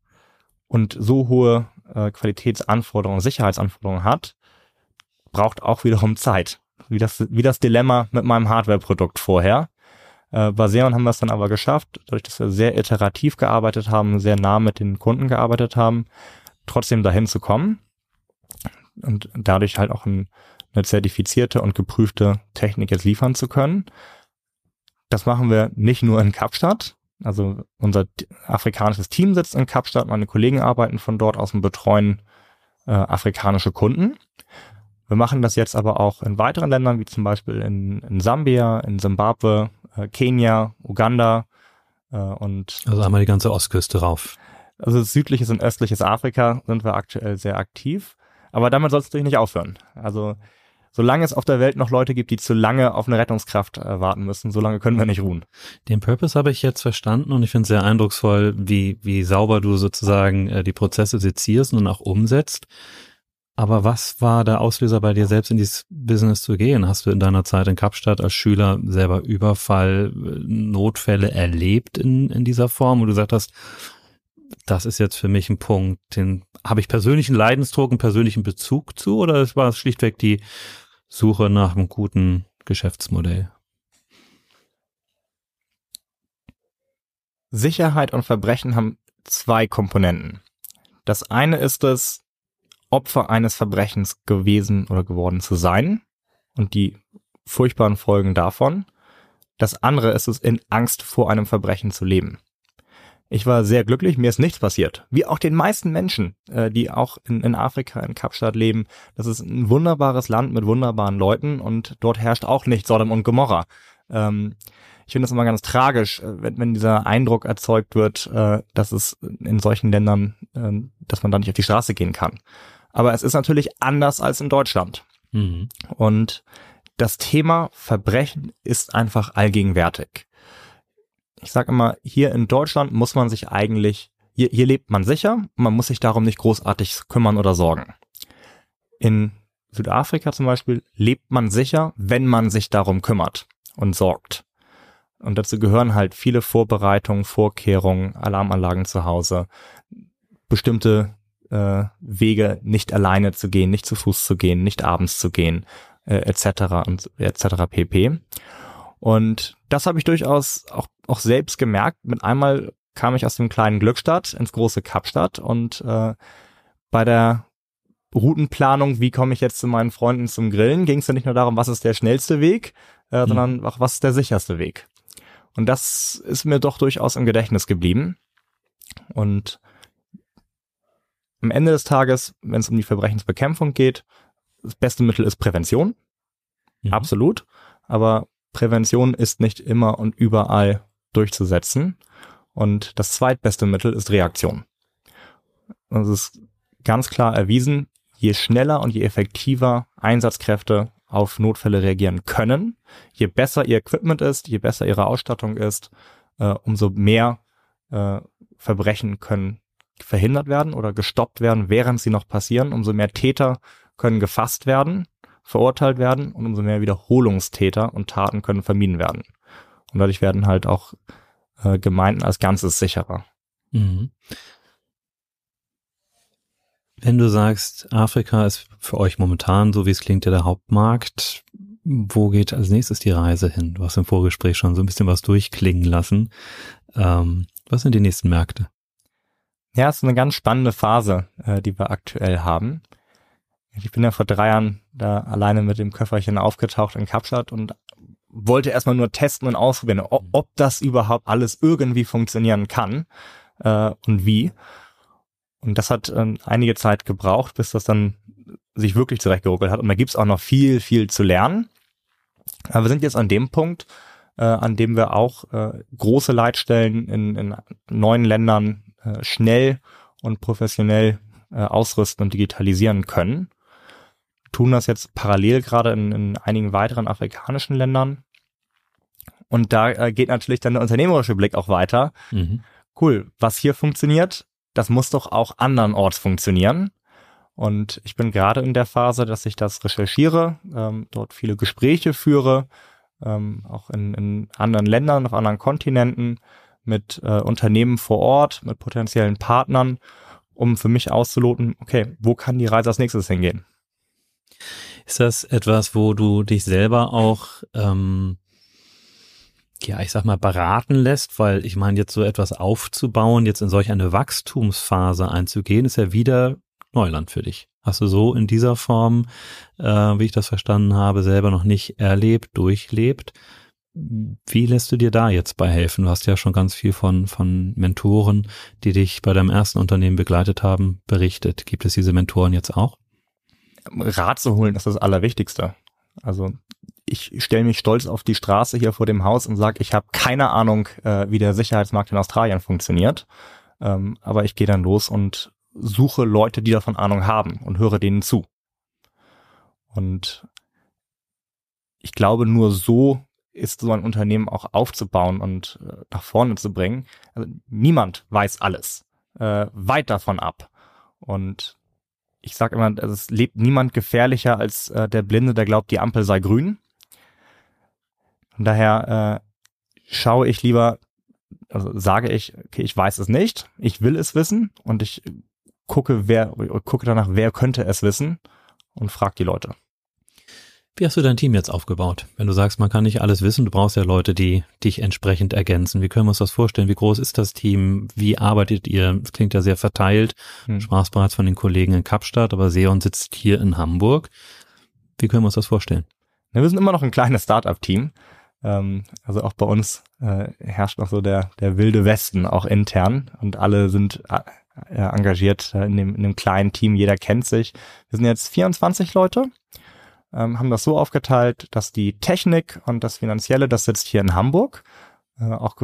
und so hohe äh, Qualitätsanforderungen, Sicherheitsanforderungen hat, braucht auch wiederum Zeit. Wie das, wie das Dilemma mit meinem Hardware-Produkt vorher. Äh, bei Xeon haben wir es dann aber geschafft, dadurch, dass wir sehr iterativ gearbeitet haben, sehr nah mit den Kunden gearbeitet haben, trotzdem dahin zu kommen und dadurch halt auch ein, eine zertifizierte und geprüfte Technik jetzt liefern zu können. Das machen wir nicht nur in Kapstadt. Also unser afrikanisches Team sitzt in Kapstadt, meine Kollegen arbeiten von dort aus und betreuen äh, afrikanische Kunden. Wir machen das jetzt aber auch in weiteren Ländern, wie zum Beispiel in, in Sambia, in Zimbabwe, äh, Kenia, Uganda, Äh, und also einmal die ganze Ostküste rauf. Also südliches und östliches Afrika sind wir aktuell sehr aktiv. Aber damit soll es natürlich nicht aufhören. Also solange es auf der Welt noch Leute gibt, die zu lange auf eine Rettungskraft äh, warten müssen, solange können wir nicht ruhen. Den Purpose habe ich jetzt verstanden und ich finde es sehr eindrucksvoll, wie, wie sauber du sozusagen äh, die Prozesse sezierst und auch umsetzt. Aber was war der Auslöser bei dir selbst in dieses Business zu gehen? Hast du in deiner Zeit in Kapstadt als Schüler selber Überfall, äh, Notfälle erlebt in, in dieser Form, wo du gesagt hast, das ist jetzt für mich ein Punkt, den habe ich persönlichen Leidensdruck, einen persönlichen Bezug zu oder war es schlichtweg die Suche nach einem guten Geschäftsmodell? Sicherheit und Verbrechen haben zwei Komponenten. Das eine ist es, Opfer eines Verbrechens gewesen oder geworden zu sein und die furchtbaren Folgen davon. Das andere ist es, in Angst vor einem Verbrechen zu leben. Ich war sehr glücklich, mir ist nichts passiert. Wie auch den meisten Menschen, äh, die auch in, in Afrika, in Kapstadt leben. Das ist ein wunderbares Land mit wunderbaren Leuten und dort herrscht auch nicht Sodom und Gomorra. Ähm, ich finde es immer ganz tragisch, äh, wenn, wenn dieser Eindruck erzeugt wird, äh, dass es in solchen Ländern, äh, dass man da nicht auf die Straße gehen kann. Aber es ist natürlich anders als in Deutschland. Mhm. Und das Thema Verbrechen ist einfach allgegenwärtig ich sage immer, hier in Deutschland muss man sich eigentlich, hier, hier lebt man sicher, man muss sich darum nicht großartig kümmern oder sorgen. In Südafrika zum Beispiel lebt man sicher, wenn man sich darum kümmert und sorgt. Und dazu gehören halt viele Vorbereitungen, Vorkehrungen, Alarmanlagen zu Hause, bestimmte äh, Wege nicht alleine zu gehen, nicht zu Fuß zu gehen, nicht abends zu gehen, äh, etc. und etc. pp. Und das habe ich durchaus auch, auch selbst gemerkt. Mit einmal kam ich aus dem kleinen Glückstadt ins große Kapstadt und äh, bei der Routenplanung, wie komme ich jetzt zu meinen Freunden zum Grillen, ging es ja nicht nur darum, was ist der schnellste Weg, äh, mhm. sondern auch, was ist der sicherste Weg. Und das ist mir doch durchaus im Gedächtnis geblieben. Und am Ende des Tages, wenn es um die Verbrechensbekämpfung geht, das beste Mittel ist Prävention. Mhm. Absolut. Aber Prävention ist nicht immer und überall durchzusetzen. Und das zweitbeste Mittel ist Reaktion. Und es ist ganz klar erwiesen, je schneller und je effektiver Einsatzkräfte auf Notfälle reagieren können, je besser ihr Equipment ist, je besser ihre Ausstattung ist, äh, umso mehr äh, Verbrechen können verhindert werden oder gestoppt werden, während sie noch passieren, umso mehr Täter können gefasst werden verurteilt werden und umso mehr Wiederholungstäter und Taten können vermieden werden. Und dadurch werden halt auch äh, Gemeinden als Ganzes sicherer. Mhm. Wenn du sagst, Afrika ist für euch momentan, so wie es klingt, ja der Hauptmarkt, wo geht als nächstes die Reise hin? Du hast im Vorgespräch schon so ein bisschen was durchklingen lassen. Ähm, was sind die nächsten Märkte? Ja, es ist eine ganz spannende Phase, äh, die wir aktuell haben. Ich bin ja vor drei Jahren da alleine mit dem Köfferchen aufgetaucht in Kapstadt und wollte erstmal nur testen und ausprobieren, ob, ob das überhaupt alles irgendwie funktionieren kann äh, und wie. Und das hat äh, einige Zeit gebraucht, bis das dann sich wirklich zurechtgeruckelt hat. Und da gibt's auch noch viel, viel zu lernen. Aber wir sind jetzt an dem Punkt, äh, an dem wir auch äh, große Leitstellen in, in neuen Ländern äh, schnell und professionell äh, ausrüsten und digitalisieren können tun das jetzt parallel gerade in, in einigen weiteren afrikanischen Ländern. Und da äh, geht natürlich dann der unternehmerische Blick auch weiter. Mhm. Cool, was hier funktioniert, das muss doch auch andernorts funktionieren. Und ich bin gerade in der Phase, dass ich das recherchiere, ähm, dort viele Gespräche führe, ähm, auch in, in anderen Ländern, auf anderen Kontinenten, mit äh, Unternehmen vor Ort, mit potenziellen Partnern, um für mich auszuloten, okay, wo kann die Reise als nächstes hingehen? Ist das etwas, wo du dich selber auch, ähm, ja, ich sag mal, beraten lässt? Weil ich meine, jetzt so etwas aufzubauen, jetzt in solch eine Wachstumsphase einzugehen, ist ja wieder Neuland für dich. Hast du so in dieser Form, äh, wie ich das verstanden habe, selber noch nicht erlebt, durchlebt? Wie lässt du dir da jetzt bei helfen? Du hast ja schon ganz viel von, von Mentoren, die dich bei deinem ersten Unternehmen begleitet haben, berichtet. Gibt es diese Mentoren jetzt auch? Rat zu holen ist das Allerwichtigste. Also ich stelle mich stolz auf die Straße hier vor dem Haus und sage, ich habe keine Ahnung, äh, wie der Sicherheitsmarkt in Australien funktioniert. Ähm, aber ich gehe dann los und suche Leute, die davon Ahnung haben und höre denen zu. Und ich glaube, nur so ist so ein Unternehmen auch aufzubauen und äh, nach vorne zu bringen. Also niemand weiß alles. Äh, weit davon ab. Und ich sage immer, also es lebt niemand gefährlicher als äh, der Blinde, der glaubt, die Ampel sei grün. Von daher äh, schaue ich lieber, also sage ich, okay, ich weiß es nicht, ich will es wissen und ich gucke, wer, gucke danach, wer könnte es wissen und frage die Leute. Wie hast du dein Team jetzt aufgebaut? Wenn du sagst, man kann nicht alles wissen, du brauchst ja Leute, die dich entsprechend ergänzen. Wie können wir uns das vorstellen? Wie groß ist das Team? Wie arbeitet ihr? Es klingt ja sehr verteilt. Hm. Sprachst bereits von den Kollegen in Kapstadt, aber Seon sitzt hier in Hamburg. Wie können wir uns das vorstellen? Wir sind immer noch ein kleines Startup-Team. Ähm, also auch bei uns äh, herrscht noch so der, der wilde Westen, auch intern. Und alle sind äh, engagiert in dem, in dem kleinen Team. Jeder kennt sich. Wir sind jetzt 24 Leute ähm, haben das so aufgeteilt, dass die Technik und das Finanzielle, das sitzt hier in Hamburg, äh, auch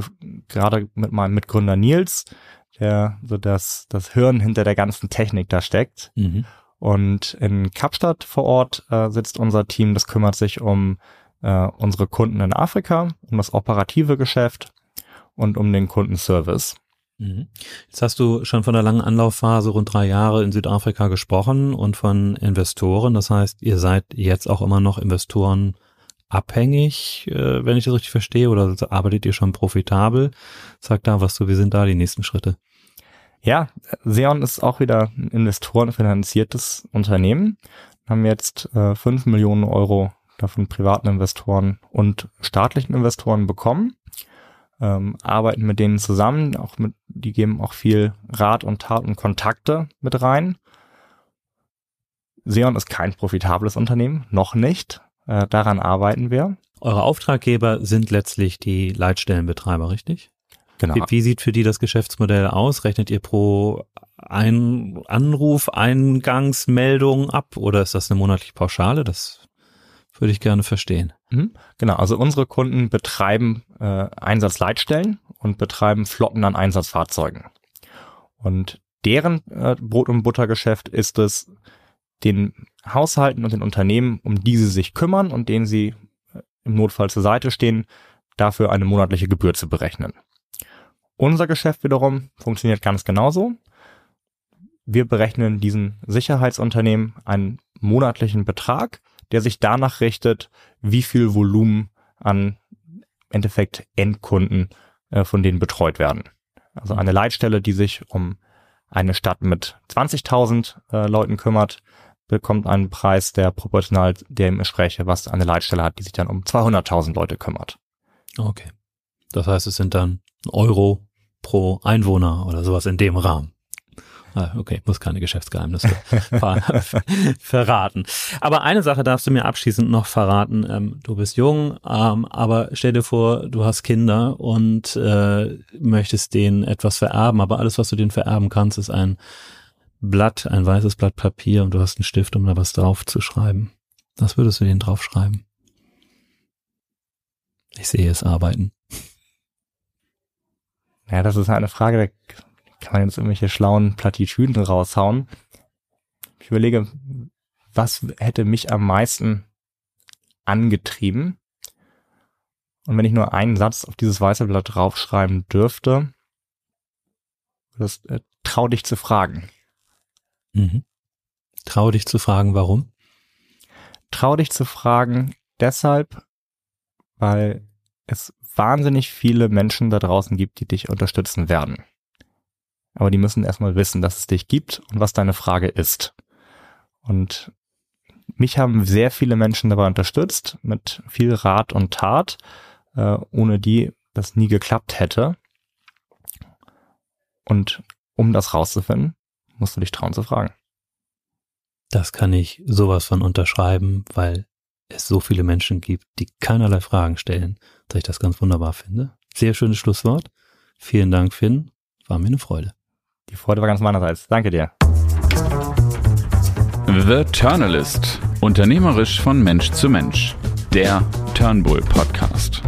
gerade mit meinem Mitgründer Nils, der so das, das Hirn hinter der ganzen Technik da steckt. Mhm. Und in Kapstadt vor Ort äh, sitzt unser Team, das kümmert sich um äh, unsere Kunden in Afrika, um das operative Geschäft und um den Kundenservice. Mhm. Jetzt hast du schon von der langen Anlaufphase rund drei Jahre in Südafrika gesprochen und von Investoren. Das heißt, ihr seid jetzt auch immer noch Investoren abhängig, äh, wenn ich das richtig verstehe, oder arbeitet ihr schon profitabel? Sag da was du, wie sind da die nächsten Schritte? Ja, Seon ist auch wieder ein investorenfinanziertes Unternehmen. Haben jetzt äh, 5 Millionen Euro davon privaten Investoren und staatlichen Investoren bekommen ähm, arbeiten mit denen zusammen, auch mit, die geben auch viel Rat und Tat und Kontakte mit rein. Seon ist kein profitables Unternehmen, noch nicht. Äh, daran arbeiten wir. Eure Auftraggeber sind letztlich die Leitstellenbetreiber, richtig? Genau. Wie, wie sieht für die das Geschäftsmodell aus? Rechnet ihr pro ein Anruf, Eingangsmeldung ab oder ist das eine monatliche Pauschale? Das würde ich gerne verstehen. Mhm. Genau, also unsere Kunden betreiben äh, Einsatzleitstellen und betreiben Flotten an Einsatzfahrzeugen. Und deren äh, Brot- und Buttergeschäft ist es, den Haushalten und den Unternehmen, um die sie sich kümmern und denen sie äh, im Notfall zur Seite stehen, dafür eine monatliche Gebühr zu berechnen. Unser Geschäft wiederum funktioniert ganz genauso. Wir berechnen diesen Sicherheitsunternehmen einen monatlichen Betrag, der sich danach richtet, wie viel Volumen an Endeffekt Endkunden äh, von denen betreut werden. Also eine Leitstelle, die sich um eine Stadt mit 20.000 äh, Leuten kümmert, bekommt einen Preis, der proportional dem entspreche, was eine Leitstelle hat, die sich dann um 200.000 Leute kümmert. Okay. Das heißt, es sind dann Euro pro Einwohner oder sowas in dem Rahmen. Ah, okay, muss keine Geschäftsgeheimnisse ver verraten. Aber eine Sache darfst du mir abschließend noch verraten. Ähm, du bist jung, ähm, aber stell dir vor, du hast Kinder und äh, möchtest denen etwas vererben, aber alles, was du denen vererben kannst, ist ein Blatt, ein weißes Blatt Papier und du hast einen Stift, um da was drauf zu schreiben. Was würdest du denen draufschreiben? Ich sehe es arbeiten. Ja, das ist eine Frage, kann man jetzt irgendwelche schlauen Plattitüden raushauen. Ich überlege, was hätte mich am meisten angetrieben? Und wenn ich nur einen Satz auf dieses weiße Blatt draufschreiben dürfte, das äh, trau dich zu fragen. Mhm. Trau dich zu fragen, warum? Trau dich zu fragen deshalb, weil es wahnsinnig viele Menschen da draußen gibt, die dich unterstützen werden aber die müssen erstmal wissen, dass es dich gibt und was deine Frage ist. Und mich haben sehr viele Menschen dabei unterstützt, mit viel Rat und Tat, äh, ohne die das nie geklappt hätte. Und um das rauszufinden, musst du dich trauen zu fragen. Das kann ich sowas von unterschreiben, weil es so viele Menschen gibt, die keinerlei Fragen stellen, dass ich das ganz wunderbar finde. Sehr schönes Schlusswort. Vielen Dank, Finn. War mir eine Freude. Die Freude war ganz meinerseits. Danke dir. The Turnalist. Unternehmerisch von Mensch zu Mensch. der Turnbull Podcast.